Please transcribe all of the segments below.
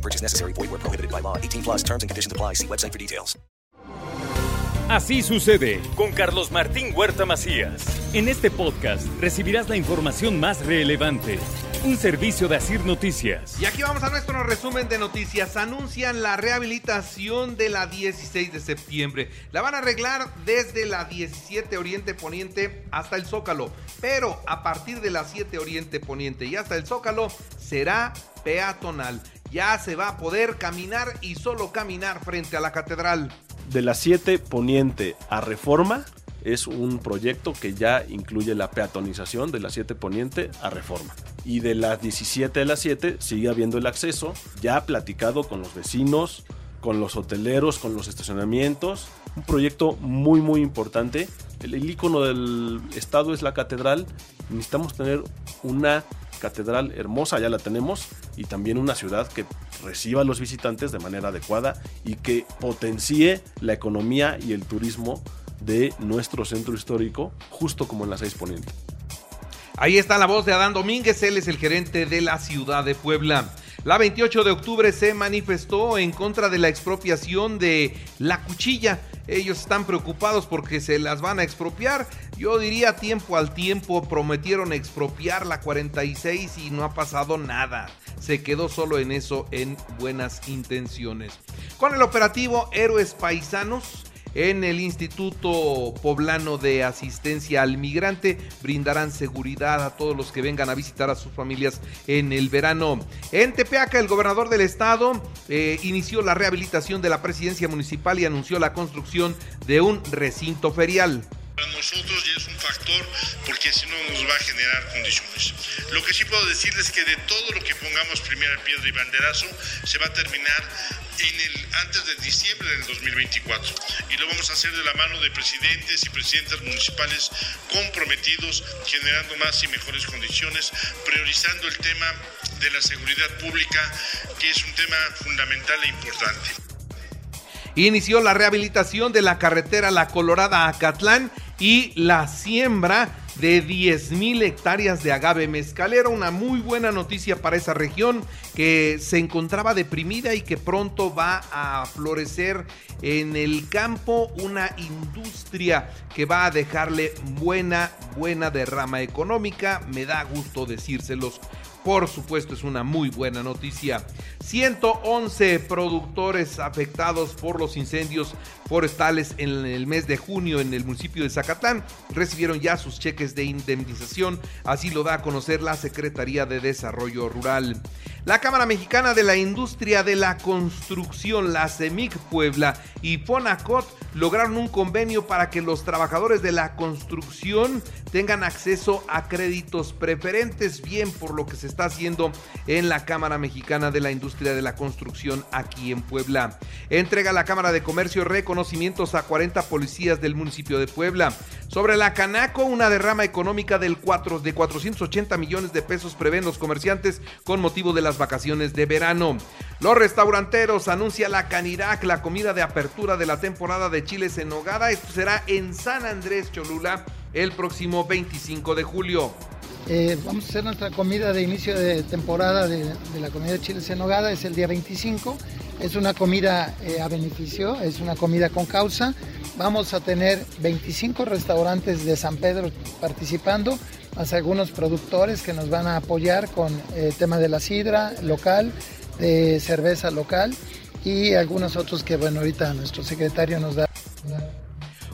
No purchase necessary. Void where prohibited by law. 18 plus terms and conditions apply. See website for details. Así sucede con Carlos Martín Huerta Macías. En este podcast recibirás la información más relevante. Un servicio de Asir Noticias. Y aquí vamos a nuestro resumen de noticias. Anuncian la rehabilitación de la 16 de septiembre. La van a arreglar desde la 17 Oriente Poniente hasta el Zócalo. Pero a partir de la 7 Oriente Poniente y hasta el Zócalo será peatonal. Ya se va a poder caminar y solo caminar frente a la catedral. De la 7 Poniente a Reforma es un proyecto que ya incluye la peatonización de la 7 Poniente a Reforma. Y de las 17 de las 7 sigue habiendo el acceso, ya platicado con los vecinos, con los hoteleros, con los estacionamientos. Un proyecto muy muy importante. El, el icono del estado es la catedral. Necesitamos tener una catedral hermosa, ya la tenemos, y también una ciudad que reciba a los visitantes de manera adecuada y que potencie la economía y el turismo de nuestro centro histórico, justo como en la 6 Poniente. Ahí está la voz de Adán Domínguez, él es el gerente de la ciudad de Puebla. La 28 de octubre se manifestó en contra de la expropiación de la cuchilla. Ellos están preocupados porque se las van a expropiar. Yo diría tiempo al tiempo prometieron expropiar la 46 y no ha pasado nada. Se quedó solo en eso, en buenas intenciones. Con el operativo Héroes Paisanos, en el Instituto Poblano de Asistencia al Migrante brindarán seguridad a todos los que vengan a visitar a sus familias en el verano. En Tepeaca, el gobernador del estado eh, inició la rehabilitación de la presidencia municipal y anunció la construcción de un recinto ferial para nosotros ya es un factor porque si no nos va a generar condiciones. Lo que sí puedo decirles es que de todo lo que pongamos primera piedra y banderazo se va a terminar en el, antes de diciembre del 2024 y lo vamos a hacer de la mano de presidentes y presidentas municipales comprometidos, generando más y mejores condiciones, priorizando el tema de la seguridad pública, que es un tema fundamental e importante. Inició la rehabilitación de la carretera La Colorada a Catlán y la siembra de 10.000 hectáreas de agave mezcalero. Una muy buena noticia para esa región que se encontraba deprimida y que pronto va a florecer en el campo una industria que va a dejarle buena, buena derrama económica. Me da gusto decírselos. Por supuesto, es una muy buena noticia. 111 productores afectados por los incendios forestales en el mes de junio en el municipio de Zacatán recibieron ya sus cheques de indemnización. Así lo da a conocer la Secretaría de Desarrollo Rural. La Cámara Mexicana de la Industria de la Construcción, la CEMIC Puebla y Fonacot lograron un convenio para que los trabajadores de la construcción tengan acceso a créditos preferentes, bien por lo que se está haciendo en la Cámara Mexicana de la Industria de la Construcción aquí en Puebla. Entrega la Cámara de Comercio reconocimientos a 40 policías del municipio de Puebla. Sobre la Canaco, una derrama económica del 4, de 480 millones de pesos prevén los comerciantes con motivo de las vacaciones de verano. Los restauranteros anuncia la Canirac, la comida de apertura de la temporada de chiles en nogada. Esto será en San Andrés Cholula el próximo 25 de julio. Eh, vamos a hacer nuestra comida de inicio de temporada de, de, la comida de chiles en nogada, es el día 25. Es una comida eh, a beneficio, es una comida con causa. Vamos a tener 25 restaurantes de San Pedro participando, más algunos productores que nos van a apoyar con el eh, tema de la sidra local, de cerveza local y algunos otros que, bueno, ahorita nuestro secretario nos da.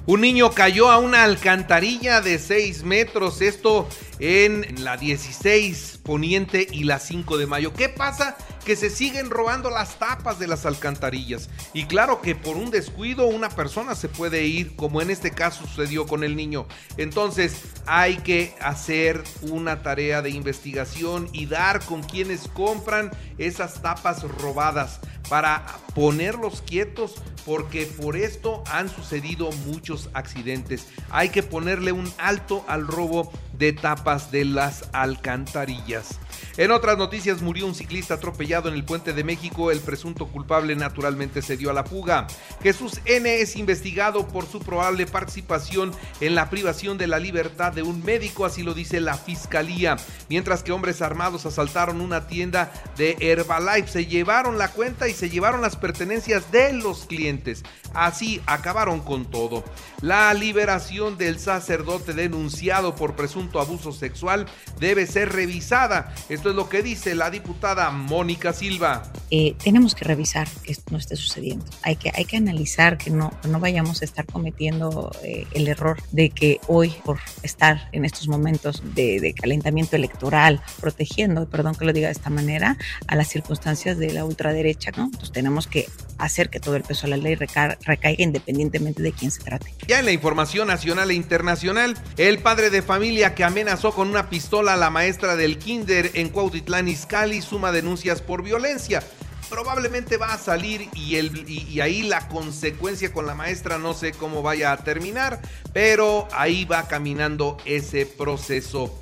Un niño cayó a una alcantarilla de 6 metros, esto en la 16 Poniente y la 5 de Mayo. ¿Qué pasa? Que se siguen robando las tapas de las alcantarillas. Y claro que por un descuido una persona se puede ir, como en este caso sucedió con el niño. Entonces hay que hacer una tarea de investigación y dar con quienes compran esas tapas robadas para ponerlos quietos porque por esto han sucedido muchos accidentes. Hay que ponerle un alto al robo de tapas de las alcantarillas. En otras noticias murió un ciclista atropellado en el puente de México. El presunto culpable naturalmente se dio a la fuga. Jesús N es investigado por su probable participación en la privación de la libertad de un médico, así lo dice la fiscalía. Mientras que hombres armados asaltaron una tienda de Herbalife, se llevaron la cuenta y se llevaron las pertenencias de los clientes. Así acabaron con todo. La liberación del sacerdote denunciado por presunto abuso sexual debe ser revisada. Esto es lo que dice la diputada Mónica Silva. Eh, tenemos que revisar que esto no esté sucediendo. Hay que, hay que analizar que no, no vayamos a estar cometiendo eh, el error de que hoy, por estar en estos momentos de, calentamiento electoral, protegiendo, perdón que lo diga de esta manera, a las circunstancias de la ultraderecha, ¿no? Entonces tenemos que hacer que todo el peso de la ley reca recaiga independientemente de quién se trate. Ya en la información nacional e internacional, el padre de familia que amenazó con una pistola a la maestra del kinder en Cuautitlán Izcalli suma denuncias por violencia probablemente va a salir y, el, y, ahí la consecuencia con la maestra no sé cómo vaya a terminar, pero ahí va caminando ese proceso.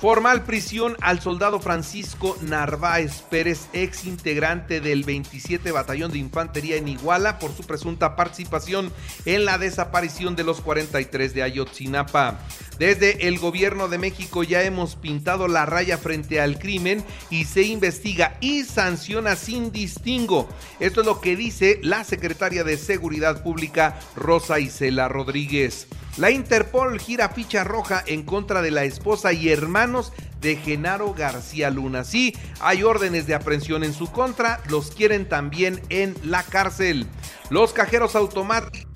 Formal prisión al soldado Francisco Narváez Pérez, ex integrante del 27 Batallón de Infantería en Iguala, por su presunta participación en la desaparición de los 43 de Ayotzinapa. Desde el gobierno de México ya hemos pintado la raya frente al crimen y se investiga y sanciona sin distingo. Esto es lo que dice la secretaria de Seguridad Pública, Rosa Isela Rodríguez. La Interpol gira ficha roja en contra de la esposa y hermanos de Genaro García Luna. Sí, hay órdenes de aprehensión en su contra, los quieren también en la cárcel. Los cajeros automáticos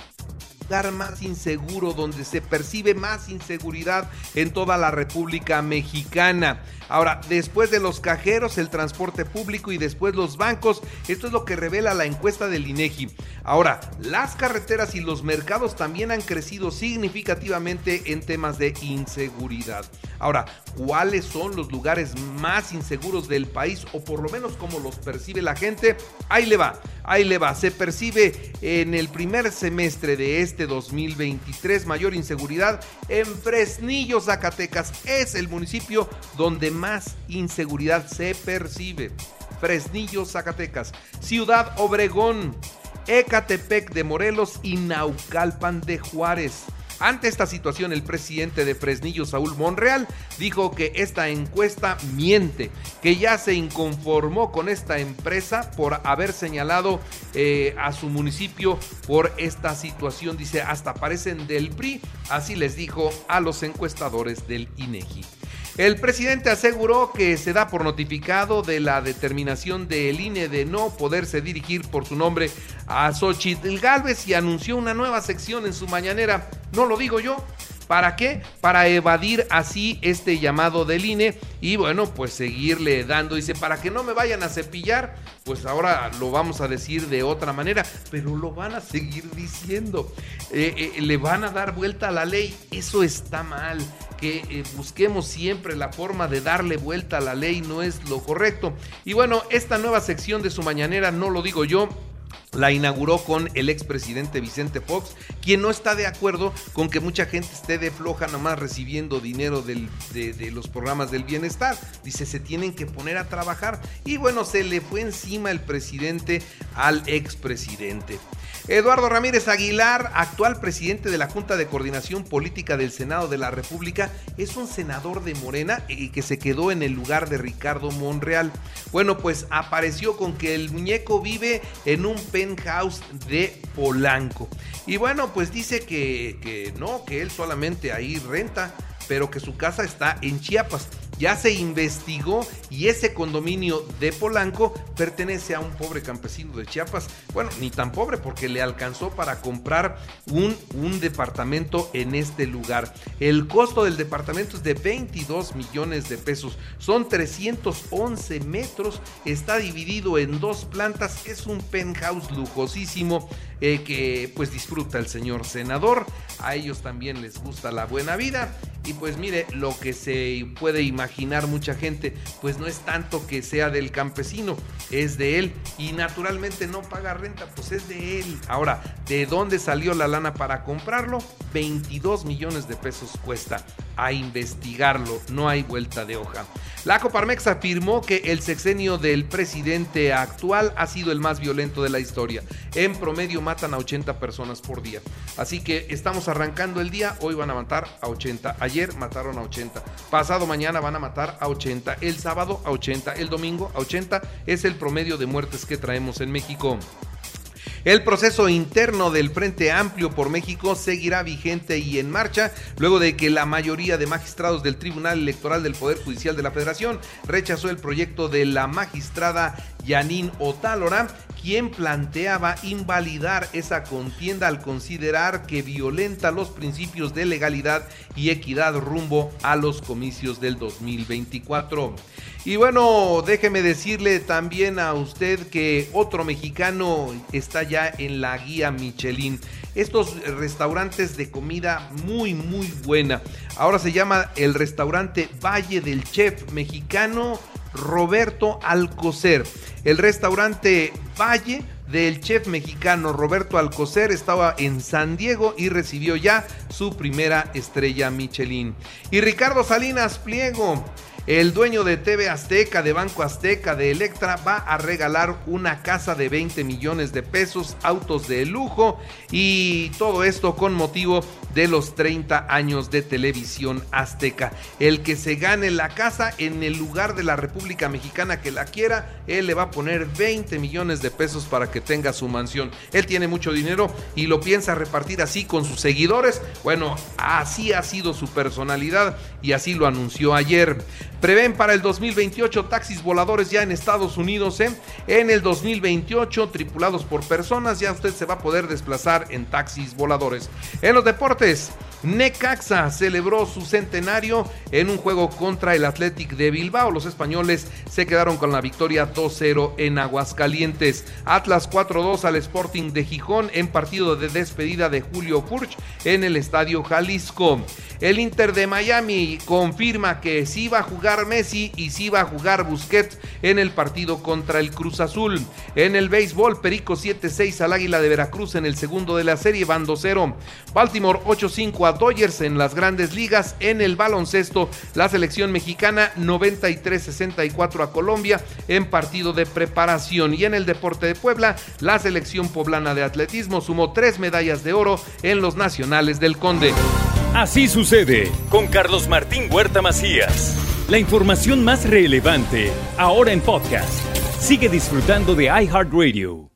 más inseguro, donde se percibe más inseguridad en toda la República Mexicana. Ahora, después de los cajeros, el transporte público y después los bancos, esto es lo que revela la encuesta del INEGI. Ahora, las carreteras y los mercados también han crecido significativamente en temas de inseguridad. Ahora, ¿cuáles son los lugares más inseguros del país o por lo menos cómo los percibe la gente? Ahí le va, ahí le va. Se percibe en el primer semestre de este 2023 mayor inseguridad en Fresnillo, Zacatecas. Es el municipio donde más inseguridad se percibe. Fresnillo, Zacatecas. Ciudad Obregón. Ecatepec de Morelos y Naucalpan de Juárez. Ante esta situación, el presidente de Fresnillo, Saúl Monreal, dijo que esta encuesta miente, que ya se inconformó con esta empresa por haber señalado eh, a su municipio por esta situación. Dice, hasta parecen del PRI, así les dijo a los encuestadores del INEGI. El presidente aseguró que se da por notificado de la determinación del INE de no poderse dirigir por su nombre a Xochitl Galvez y anunció una nueva sección en su mañanera. No lo digo yo. ¿Para qué? Para evadir así este llamado del INE y bueno, pues seguirle dando. Dice, para que no me vayan a cepillar, pues ahora lo vamos a decir de otra manera, pero lo van a seguir diciendo. Eh, eh, le van a dar vuelta a la ley. Eso está mal que eh, busquemos siempre la forma de darle vuelta a la ley no es lo correcto. Y bueno, esta nueva sección de su mañanera, no lo digo yo, la inauguró con el expresidente Vicente Fox, quien no está de acuerdo con que mucha gente esté de floja nomás recibiendo dinero de, los programas del bienestar. Dice, se tienen que poner a trabajar. Y bueno, se le fue encima el presidente al expresidente. Eduardo Ramírez Aguilar, actual presidente de la Junta de Coordinación Política del Senado de la República, es un senador de Morena y que se quedó en el lugar de Ricardo Monreal. Bueno, pues apareció con que el muñeco vive en un penthouse de Polanco. Y bueno, pues dice que, que no, que él solamente ahí renta, pero que su casa está en Chiapas ya se investigó y ese condominio de Polanco pertenece a un pobre campesino de Chiapas. Bueno, ni tan pobre porque le alcanzó para comprar un, un departamento en este lugar. El costo del departamento es de 22 millones de pesos. Son 311 metros. Está dividido en dos plantas. Es un penthouse lujosísimo eh, que pues disfruta el señor senador. A ellos también les gusta la buena vida. Y pues mire, lo que se puede imaginar mucha gente, pues no es tanto que sea del campesino, es de él. Y naturalmente no paga renta, pues es de él. Ahora, ¿de dónde salió la lana para comprarlo? 22 millones de pesos cuesta. A investigarlo, no hay vuelta de hoja. La Coparmex afirmó que el sexenio del presidente actual ha sido el más violento de la historia. En promedio matan a 80 personas por día. Así que estamos arrancando el día, hoy van a matar a 80. Ayer mataron a 80. Pasado mañana van a matar a 80. El sábado a 80. El domingo a 80. Es el promedio de muertes que traemos en México. El proceso interno del Frente Amplio por México seguirá vigente y en marcha luego de que la mayoría de magistrados del Tribunal Electoral del Poder Judicial de la Federación rechazó el proyecto de la magistrada Yanin Otálora, quien planteaba invalidar esa contienda al considerar que violenta los principios de legalidad y equidad rumbo a los comicios del 2024. Y bueno, déjeme decirle también a usted que otro mexicano está ya en la guía Michelin. Estos restaurantes de comida muy, muy buena. Ahora se llama el restaurante Valle del Chef mexicano Roberto Alcocer. El restaurante Valle del chef mexicano Roberto Alcocer estaba en San Diego y recibió ya su primera estrella Michelin. Y Ricardo Salinas Pliego el dueño de TV Azteca, de Banco Azteca, de Electra, va a regalar una casa de 20 millones de pesos, autos de lujo y todo esto con motivo de los 30 años de televisión azteca. El que se gane la casa en el lugar de la República Mexicana que la quiera, él le va a poner 20 millones de pesos para que tenga su mansión. Él tiene mucho dinero y lo piensa repartir así con sus seguidores. Bueno, así ha sido su personalidad y así lo anunció ayer. Prevén para el 2028 taxis voladores ya en Estados Unidos. ¿eh? En el 2028, tripulados por personas, ya usted se va a poder desplazar en taxis voladores. En los deportes, Necaxa celebró su centenario en un juego contra el Athletic de Bilbao. Los españoles se quedaron con la victoria 2-0 en Aguascalientes. Atlas 4-2 al Sporting de Gijón en partido de despedida de Julio Furch en el Estadio Jalisco. El Inter de Miami confirma que sí va a jugar Messi y sí va a jugar Busquets en el partido contra el Cruz Azul. En el béisbol, Perico 7-6 al Águila de Veracruz en el segundo de la serie, van 2-0. Baltimore 8-5 a Dodgers en las grandes ligas. En el baloncesto, la selección mexicana 93-64 a Colombia en partido de preparación. Y en el deporte de Puebla, la selección poblana de atletismo sumó tres medallas de oro en los nacionales del Conde. Así sucede con Carlos Martín Huerta Macías. La información más relevante ahora en podcast. Sigue disfrutando de iHeartRadio.